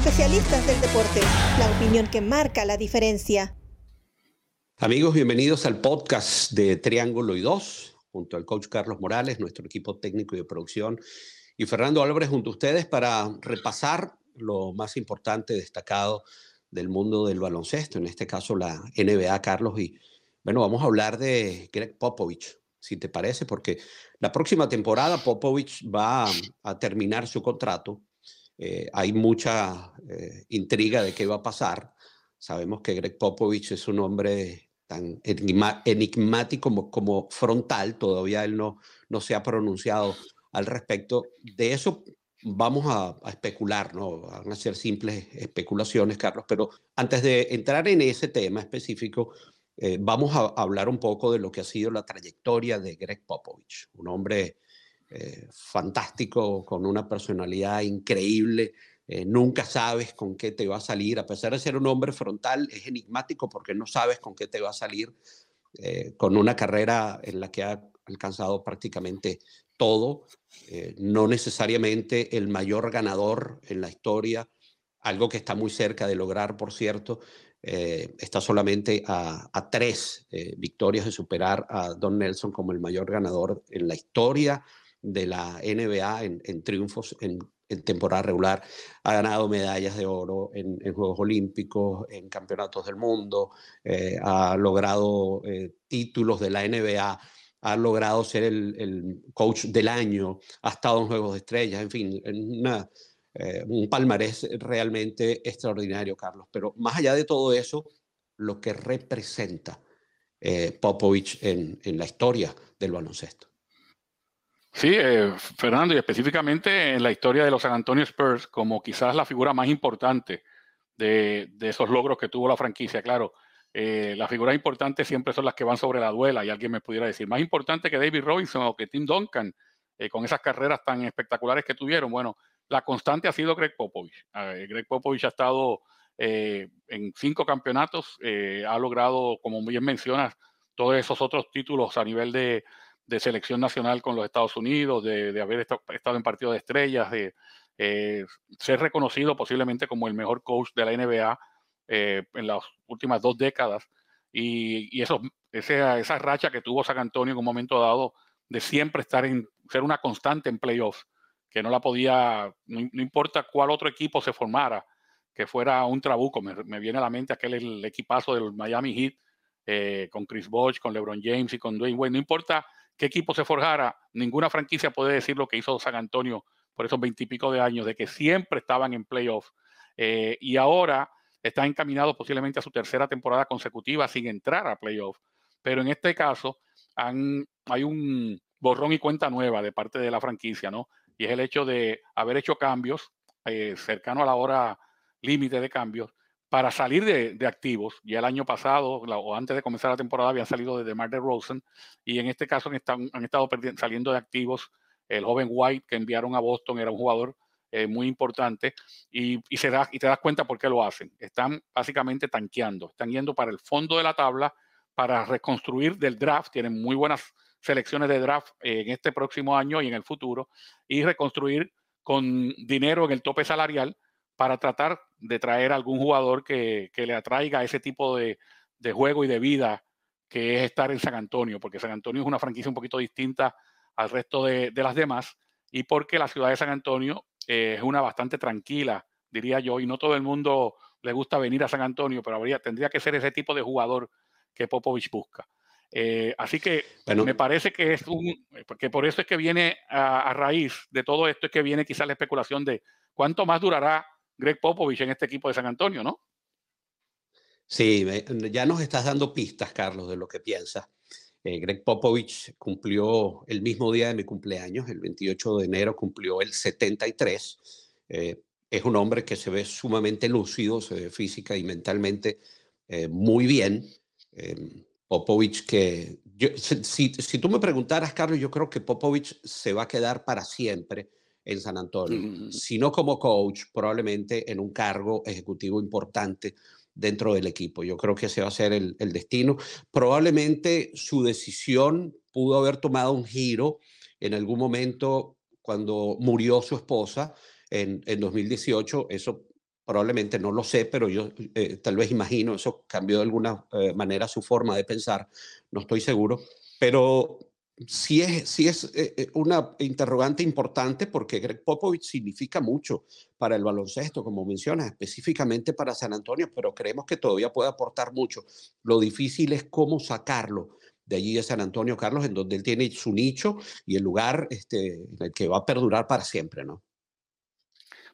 especialistas del deporte, la opinión que marca la diferencia. Amigos, bienvenidos al podcast de Triángulo y Dos, junto al coach Carlos Morales, nuestro equipo técnico y de producción, y Fernando Álvarez junto a ustedes para repasar lo más importante, destacado del mundo del baloncesto, en este caso la NBA, Carlos. Y bueno, vamos a hablar de Greg Popovich, si te parece, porque la próxima temporada Popovich va a terminar su contrato. Eh, hay mucha eh, intriga de qué va a pasar. Sabemos que Greg Popovich es un hombre tan enigmático como, como frontal, todavía él no, no se ha pronunciado al respecto. De eso vamos a, especular, ¿no? Van a ser simples especulaciones, Carlos, pero antes de entrar en ese tema específico, eh, vamos a hablar un poco de lo que ha sido la trayectoria de Greg Popovich, un hombre eh, fantástico, con una personalidad increíble. Eh, nunca sabes con qué te va a salir, a pesar de ser un hombre frontal, es enigmático porque no sabes con qué te va a salir, con una carrera en la que ha alcanzado prácticamente todo, eh, no necesariamente el mayor ganador en la historia, algo que está muy cerca de lograr, por cierto, eh, está solamente a, tres eh, victorias de superar a Don Nelson como el mayor ganador en la historia de la NBA en, triunfos en, temporada regular. Ha ganado medallas de oro en, Juegos Olímpicos, en Campeonatos del Mundo, ha logrado títulos de la NBA ha logrado ser el, coach del año, ha estado en Juegos de Estrellas, en fin, eh, un palmarés realmente extraordinario, Carlos. Pero más allá de todo eso, lo que representa eh, Popovich en, la historia del baloncesto. Sí, eh, Fernando, y específicamente en la historia de los San Antonio Spurs, como quizás la figura más importante de, esos logros que tuvo la franquicia. Claro, eh, las figuras importantes siempre son las que van sobre la duela y alguien me pudiera decir, más importante que David Robinson o que Tim Duncan, eh, con esas carreras tan espectaculares que tuvieron. Bueno, la constante ha sido Greg Popovich. Greg Popovich ha estado eh, en cinco campeonatos, ha logrado, como bien mencionas, todos esos otros títulos a nivel de, selección nacional con los Estados Unidos, de, haber estado, en partido de estrellas, de ser reconocido posiblemente como el mejor coach de la NBA eh, en las últimas dos décadas. Y, eso, esa, esa racha que tuvo San Antonio en un momento dado de siempre estar en, ser una constante en playoffs, que no la podía, no, importa cuál otro equipo se formara, que fuera un trabuco. Me, viene a la mente aquel el equipazo del Miami Heat eh, con Chris Bosh, con LeBron James y con Dwayne Wade. No importa qué equipo se forjara, ninguna franquicia puede decir lo que hizo San Antonio por esos veintipico de años, de que siempre estaban en playoffs. Eh, y ahora está encaminado posiblemente a su tercera temporada consecutiva sin entrar a playoffs. Pero en este caso hay un borrón y cuenta nueva de parte de la franquicia, ¿no? Y es el hecho de haber hecho cambios eh, cercano a la hora límite de cambios para salir de, activos. Ya el año pasado o antes de comenzar la temporada habían salido de DeMar DeRozan y en este caso han, estado saliendo de activos el joven White que enviaron a Boston era un jugador eh, muy importante y, se da, te das cuenta por qué lo hacen. Están básicamente tanqueando, están yendo para el fondo de la tabla para reconstruir del draft, tienen muy buenas selecciones de draft en este próximo año y en el futuro, y reconstruir con dinero en el tope salarial para tratar de traer algún jugador que, le atraiga ese tipo de, juego y de vida que es estar en San Antonio, porque San Antonio es una franquicia un poquito distinta al resto de, de las demás, y porque la ciudad de San Antonio eh, es una bastante tranquila, diría yo, y no todo el mundo le gusta venir a San Antonio, pero habría, tendría que ser ese tipo de jugador que Popovich busca. Eh, así que me parece que es un, porque por eso es que viene a, raíz de todo esto, es que viene quizás la especulación de cuánto más durará Greg Popovich en este equipo de San Antonio, ¿no? Sí, ya nos estás dando pistas, Carlos, de lo que piensas. Eh, Greg Popovich cumplió el mismo día de mi cumpleaños, el 28 de enero cumplió el 73. Eh, es un hombre que se ve sumamente lúcido, se ve física y mentalmente eh, muy bien. Popovich que... si, si, tú me preguntaras, Carlos, yo creo que Popovich se va a quedar para siempre en San Antonio, si no como coach, probablemente en un cargo ejecutivo importante dentro del equipo. Yo creo que ese va a ser el, destino. Probablemente su decisión pudo haber tomado un giro en algún momento cuando murió su esposa en, en 2018. Eso probablemente no lo sé, pero yo eh, tal vez imagino, eso cambió de alguna eh, manera su forma de pensar, no estoy seguro, pero sí es, sí es eh, una interrogante importante porque Greg Popovich significa mucho para el baloncesto, como mencionas, específicamente para San Antonio, pero creemos que todavía puede aportar mucho. Lo difícil es cómo sacarlo de allí de San Antonio, Carlos, en donde él tiene su nicho y el lugar este, en el que va a perdurar para siempre, ¿no?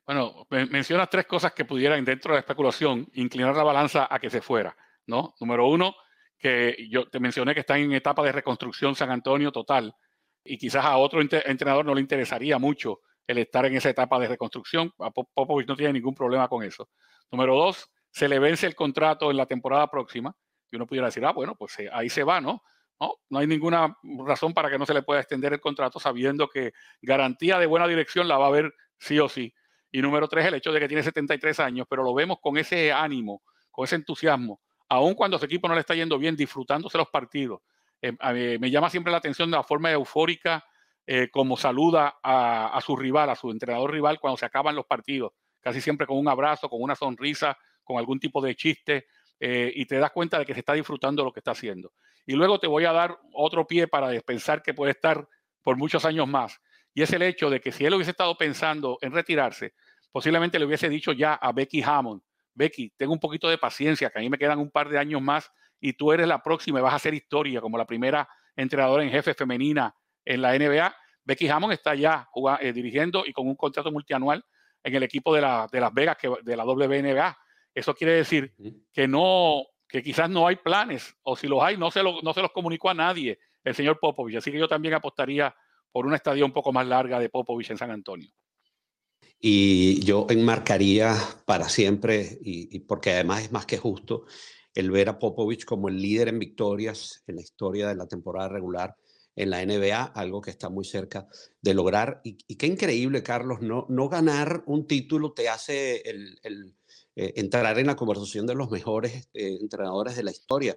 Bueno, mencionas tres cosas que pudieran dentro de la especulación inclinar la balanza a que se fuera, ¿no? Número uno, que yo te mencioné que está en etapa de reconstrucción San Antonio total y quizás a otro entrenador no le interesaría mucho el estar en esa etapa de reconstrucción. A Popovich no tiene ningún problema con eso. Número dos, se le vence el contrato en la temporada próxima y uno pudiera decir, ah, bueno, pues eh, ahí se va, ¿no? No, no hay ninguna razón para que no se le pueda extender el contrato sabiendo que garantía de buena dirección la va a haber sí o sí. Y número tres, el hecho de que tiene 73 años, pero lo vemos con ese ánimo, con ese entusiasmo, aun cuando su equipo no le está yendo bien, disfrutándose los partidos. Eh, me llama siempre la atención de la forma eufórica eh, como saluda a, su rival, a su entrenador rival cuando se acaban los partidos, casi siempre con un abrazo, con una sonrisa, con algún tipo de chiste, eh, y te das cuenta de que se está disfrutando lo que está haciendo. Y luego te voy a dar otro pie para pensar que puede estar por muchos años más. Y es el hecho de que si él hubiese estado pensando en retirarse, posiblemente le hubiese dicho ya a Becky Hammond, Becky, tengo un poquito de paciencia, que a mí me quedan un par de años más y tú eres la próxima y vas a hacer historia como la primera entrenadora en jefe femenina en la NBA. Becky Hammond está ya eh, dirigiendo y con un contrato multianual en el equipo de, la, de Las Vegas, que, de la WNBA. Eso quiere decir que no, que quizás no hay planes, o si los hay, no se, no se los comunicó a nadie el señor Popovich. Así que yo también apostaría por una estadía un poco más larga de Popovich en San Antonio. Y yo enmarcaría para siempre, y, porque además es más que justo, el ver a Popovich como el líder en victorias en la historia de la temporada regular en la NBA, algo que está muy cerca de lograr. Y, qué increíble, Carlos, no, no ganar un título te hace el, eh, entrar en la conversación de los mejores eh, entrenadores de la historia.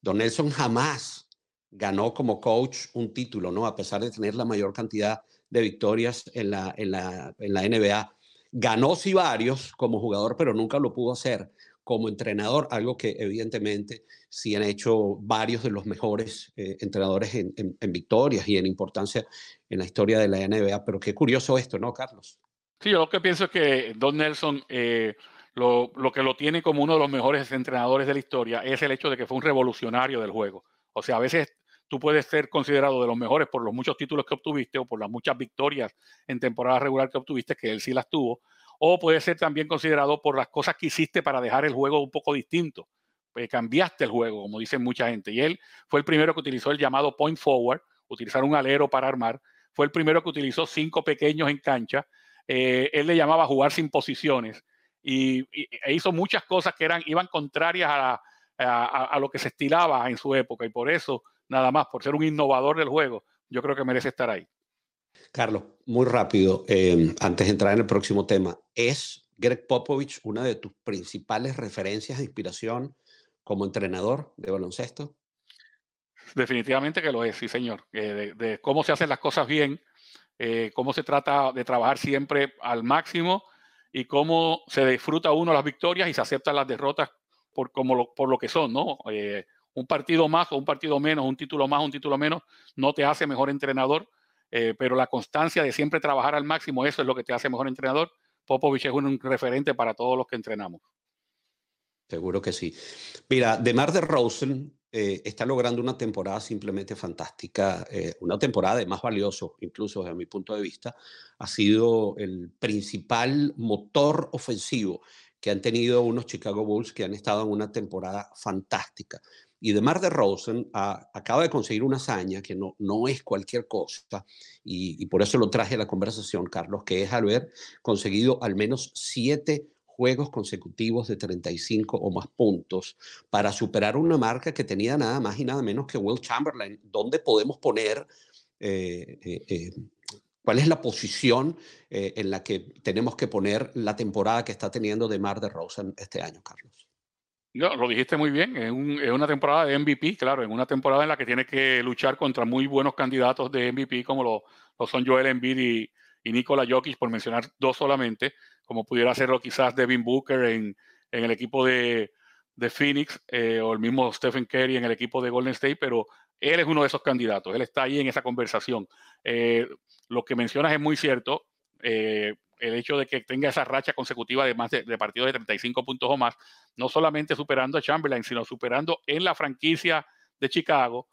Don Nelson jamás ganó como coach un título, ¿no? A pesar de tener la mayor cantidad de victorias en la, en la, en la NBA. Ganó sí varios como jugador, pero nunca lo pudo hacer como entrenador, algo que evidentemente sí han hecho varios de los mejores eh, entrenadores en, victorias y en importancia en la historia de la NBA. Pero qué curioso esto, ¿no, Carlos? Sí, yo lo que pienso es que Don Nelson eh, lo, lo, que lo tiene como uno de los mejores entrenadores de la historia es el hecho de que fue un revolucionario del juego. O sea, a veces tú puedes ser considerado de los mejores por los muchos títulos que obtuviste o por las muchas victorias en temporada regular que obtuviste, que él sí las tuvo, o puede ser también considerado por las cosas que hiciste para dejar el juego un poco distinto. Pues cambiaste el juego, como dicen mucha gente. Y él fue el primero que utilizó el llamado point forward, utilizar un alero para armar. Fue el primero que utilizó cinco pequeños en cancha. Eh, él le llamaba jugar sin posiciones. Y, e hizo muchas cosas que eran, iban contrarias a, lo que se estilaba en su época. Y por eso nada más por ser un innovador del juego, yo creo que merece estar ahí. Carlos, muy rápido, eh, antes de entrar en el próximo tema, ¿es Greg Popovich una de tus principales referencias de inspiración como entrenador de baloncesto? Definitivamente que lo es, sí, señor. Eh, de, cómo se hacen las cosas bien, eh, cómo se trata de trabajar siempre al máximo y cómo se disfruta uno las victorias y se aceptan las derrotas por, como por lo que son, ¿no? Un partido más o un partido menos, un título más un título menos, no te hace mejor entrenador, eh, pero la constancia de siempre trabajar al máximo, eso es lo que te hace mejor entrenador. Popovich es un referente para todos los que entrenamos. Seguro que sí. Mira, DeMar de Rosen eh, está logrando una temporada simplemente fantástica, eh, una temporada de más valioso, incluso desde mi punto de vista, ha sido el principal motor ofensivo que han tenido unos Chicago Bulls que han estado en una temporada fantástica. Y DeMar DeRozan a, acaba de conseguir una hazaña que no, no es cualquier cosa, y, por eso lo traje a la conversación, Carlos, que es haber conseguido al menos siete juegos consecutivos de 35 o más puntos para superar una marca que tenía nada más y nada menos que Will Chamberlain. ¿Dónde podemos poner, eh, eh, eh, cuál es la posición en la que tenemos que poner la temporada que está teniendo DeMar DeRozan este año, Carlos? No, lo dijiste muy bien, es, una temporada de MVP, claro, en una temporada en la que tiene que luchar contra muy buenos candidatos de MVP como lo, son Joel Embiid y, y Nikola Jokic, por mencionar dos solamente, como pudiera hacerlo quizás Devin Booker en, el equipo de, Phoenix eh, o el mismo Stephen Curry en el equipo de Golden State, pero él es uno de esos candidatos, él está ahí en esa conversación. Eh, lo que mencionas es muy cierto, el hecho de que tenga esa racha consecutiva de más de, de, partidos de 35 puntos o más, no solamente superando a Chamberlain, sino superando en la franquicia de Chicago,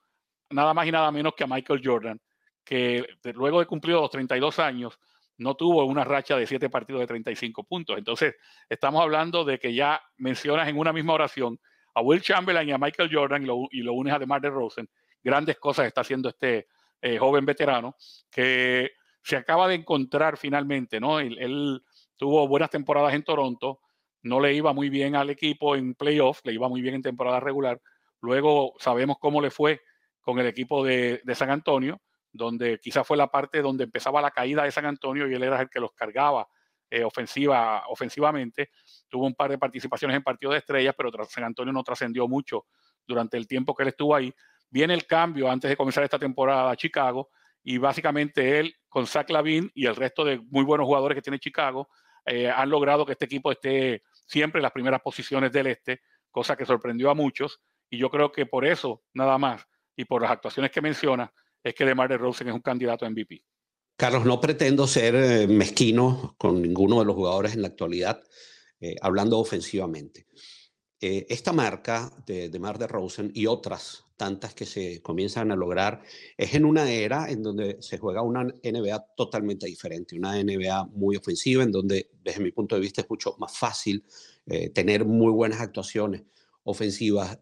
nada más y nada menos que a Michael Jordan, que luego de cumplir los 32 años, no tuvo una racha de siete partidos de 35 puntos. Entonces, estamos hablando de que ya mencionas en una misma oración a Will Chamberlain y a Michael Jordan y lo, unes a DeMar DeRozan. Grandes cosas está haciendo este eh, joven veterano que se acaba de encontrar finalmente, ¿no? Él, tuvo buenas temporadas en Toronto, no le iba muy bien al equipo en playoffs, le iba muy bien en temporada regular. Luego sabemos cómo le fue con el equipo de San Antonio donde quizás fue la parte donde empezaba la caída de San Antonio y él era el que los cargaba eh, ofensiva, ofensivamente. Tuvo un par de participaciones en partidos de estrellas, pero San Antonio no trascendió mucho durante el tiempo que él estuvo ahí. Viene el cambio antes de comenzar esta temporada a Chicago y básicamente él con Zach Lavin y el resto de muy buenos jugadores que tiene Chicago eh, han logrado que este equipo esté siempre en las primeras posiciones del este, cosa que sorprendió a muchos y yo creo que por eso nada más y por las actuaciones que menciona, es que DeMar DeRozan es un candidato a MVP. Carlos, no pretendo ser eh, mezquino con ninguno de los jugadores en la actualidad, eh, hablando ofensivamente. Esta marca de DeMar DeRozan y otras tantas que se comienzan a lograr es en una era en donde se juega una NBA totalmente diferente, una NBA muy ofensiva, en donde desde mi punto de vista es mucho más fácil tener muy buenas actuaciones ofensivas.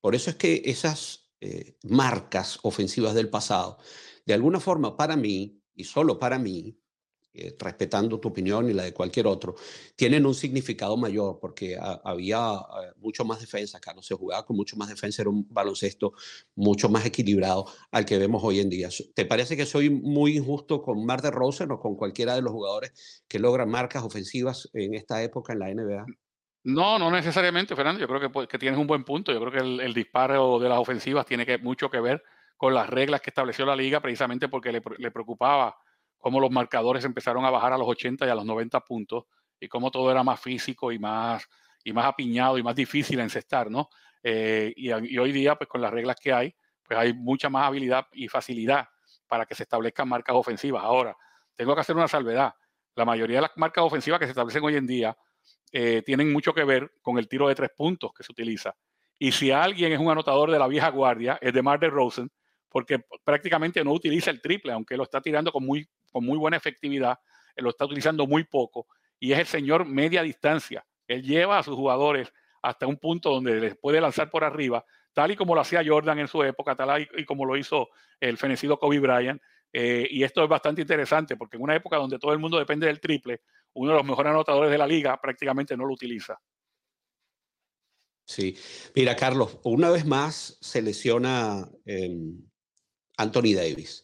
por eso es que esas eh, marcas ofensivas del pasado, de alguna forma para mí, y solo para mí, eh, respetando tu opinión y la de cualquier otro, tienen un significado mayor porque había eh, mucho más defensa, Carlos, se jugaba con mucho más defensa, era un baloncesto mucho más equilibrado al que vemos hoy en día. ¿Te parece que soy muy injusto con Mar de Rosen o con cualquiera de los jugadores que logran marcas ofensivas en esta época en la NBA? No, no necesariamente, Fernando. Yo creo que, que tienes un buen punto. Yo creo que el, disparo de las ofensivas tiene que, mucho que ver con las reglas que estableció la liga, precisamente porque le, preocupaba cómo los marcadores empezaron a bajar a los 80 y a los 90 puntos y cómo todo era más físico y más, y más apiñado y más difícil encestar, ¿no? Eh, y, hoy día, pues con las reglas que hay, pues hay mucha más habilidad y facilidad para que se establezcan marcas ofensivas. Ahora, tengo que hacer una salvedad. La mayoría de las marcas ofensivas que se establecen hoy en día eh, tienen mucho que ver con el tiro de tres puntos que se utiliza. Y si alguien es un anotador de la vieja guardia, es de Mar de Rosen, porque prácticamente no utiliza el triple, aunque lo está tirando con muy, con muy buena efectividad, lo está utilizando muy poco, y es el señor media distancia. Él lleva a sus jugadores hasta un punto donde les puede lanzar por arriba, tal y como lo hacía Jordan en su época, tal y como lo hizo el fenecido Kobe Bryant. Eh, y esto es bastante interesante porque en una época donde todo el mundo depende del triple, uno de los mejores anotadores de la liga prácticamente no lo utiliza. Sí, mira Carlos, una vez más se lesiona em, Anthony Davis.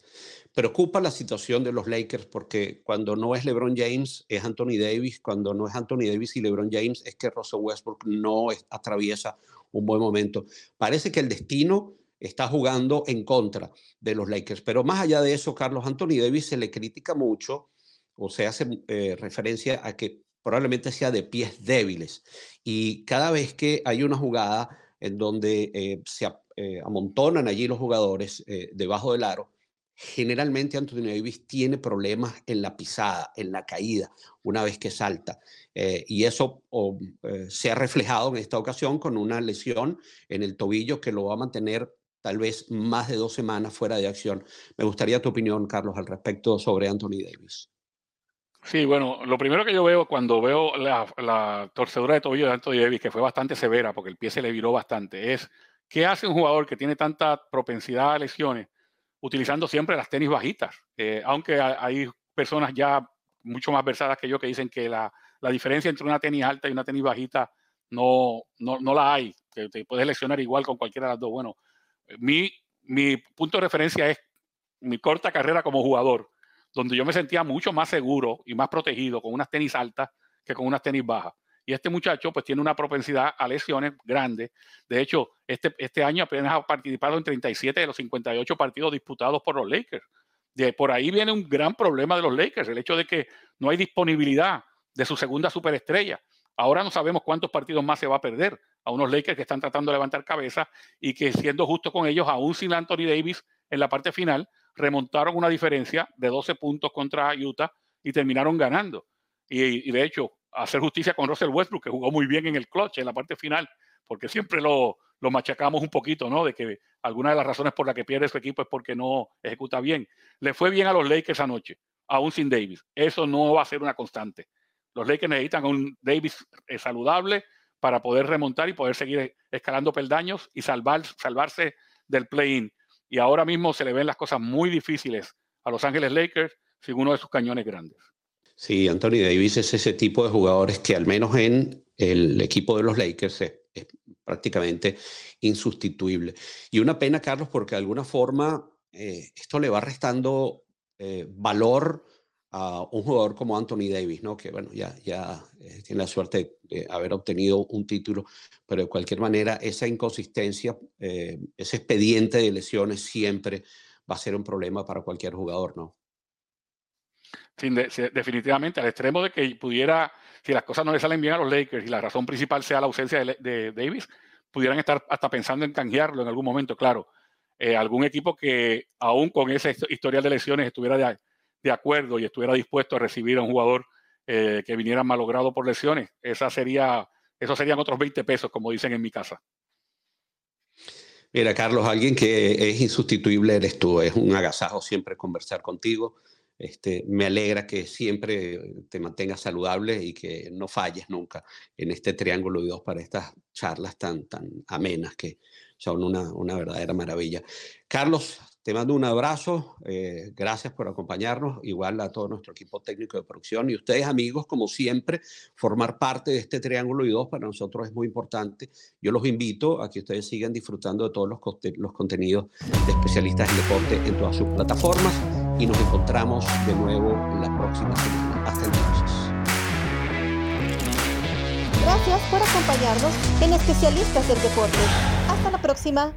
Preocupa la situación de los Lakers porque cuando no es LeBron James es Anthony Davis, cuando no es Anthony Davis y LeBron James es que Russell Westbrook no atraviesa un buen momento. Parece que el destino está jugando en contra de los Lakers, pero más allá de eso, Carlos Anthony Davis se le critica mucho o se hace eh, referencia a que probablemente sea de pies débiles. Y cada vez que hay una jugada en donde eh, se eh, amontonan allí los jugadores debajo del aro, generalmente Anthony Davis tiene problemas en la pisada, en la caída, una vez que salta. y eso se ha reflejado en esta ocasión con una lesión en el tobillo que lo va a mantener tal vez más de dos semanas fuera de acción. Me gustaría tu opinión, Carlos, al respecto sobre Anthony Davis. Sí, bueno, lo primero que yo veo cuando veo la, torcedura de tobillo de Anthony Davis, que fue bastante severa porque el pie se le viró bastante, es ¿qué hace un jugador que tiene tanta propensidad a lesiones utilizando siempre las tenis bajitas? Eh, aunque hay personas ya mucho más versadas que yo que dicen que la, diferencia entre una tenis alta y una tenis bajita no, no, la hay, que te puedes lesionar igual con cualquiera de las dos. Bueno, mi, mi punto de referencia es mi corta carrera como jugador donde yo me sentía mucho más seguro y más protegido con unas tenis altas que con unas tenis bajas. Y este muchacho pues tiene una propensidad a lesiones grandes. De hecho, este, este año apenas ha participado en 37 de los 58 partidos disputados por los Lakers. De por ahí viene un gran problema de los Lakers, el hecho de que no hay disponibilidad de su segunda superestrella. Ahora no sabemos cuántos partidos más se va a perder a unos Lakers que están tratando de levantar cabeza y que siendo justo con ellos, aún sin Anthony Davis en la parte final, remontaron una diferencia de 12 puntos contra Utah y terminaron ganando. Y, de hecho, hacer justicia con Russell Westbrook, que jugó muy bien en el clutch, en la parte final, porque siempre lo, lo machacamos un poquito, ¿no? De que alguna de las razones por las que pierde su equipo es porque no ejecuta bien. Le fue bien a los Lakers anoche, aún sin Davis. Eso no va a ser una constante. Los Lakers necesitan un Davis eh, saludable para poder remontar y poder seguir escalando peldaños y salvar, salvarse del play-in. Y ahora mismo se le ven las cosas muy difíciles a Los Ángeles Lakers sin uno de sus cañones grandes. Sí, Anthony Davis es ese tipo de jugadores que al menos en el equipo de los Lakers es, prácticamente insustituible. Y una pena, Carlos, porque de alguna forma eh, esto le va restando eh, valor a un jugador como Anthony Davis, ¿no? que bueno, ya, ya eh, tiene la suerte de haber obtenido un título, pero de cualquier manera esa inconsistencia, ese expediente de lesiones siempre va a ser un problema para cualquier jugador, ¿no? Definitivamente, al extremo de que pudiera, si las cosas no le salen bien a los Lakers y la razón principal sea la ausencia de, Davis, pudieran estar hasta pensando en canjearlo en algún momento, claro. Eh, algún equipo que aún con esa historial de lesiones estuviera de, acuerdo y estuviera dispuesto a recibir a un jugador eh, que viniera malogrado por lesiones, esa sería, esos serían otros 20 pesos, como dicen en mi casa. Mira, Carlos, alguien que es insustituible eres tú. Es un agasajo siempre conversar contigo. Este, me alegra que siempre te mantengas saludable y que no falles nunca en este triángulo de dos para estas charlas tan, tan amenas que son una, una verdadera maravilla. Carlos, te mando un abrazo, eh, gracias por acompañarnos, igual a todo nuestro equipo técnico de producción y ustedes amigos, como siempre, formar parte de este Triángulo y dos para nosotros es muy importante. Yo los invito a que ustedes sigan disfrutando de todos los, los contenidos de especialistas en deporte en todas sus plataformas y nos encontramos de nuevo la próxima semana. Hasta entonces. Gracias por acompañarnos en Especialistas del Deporte. Hasta la próxima.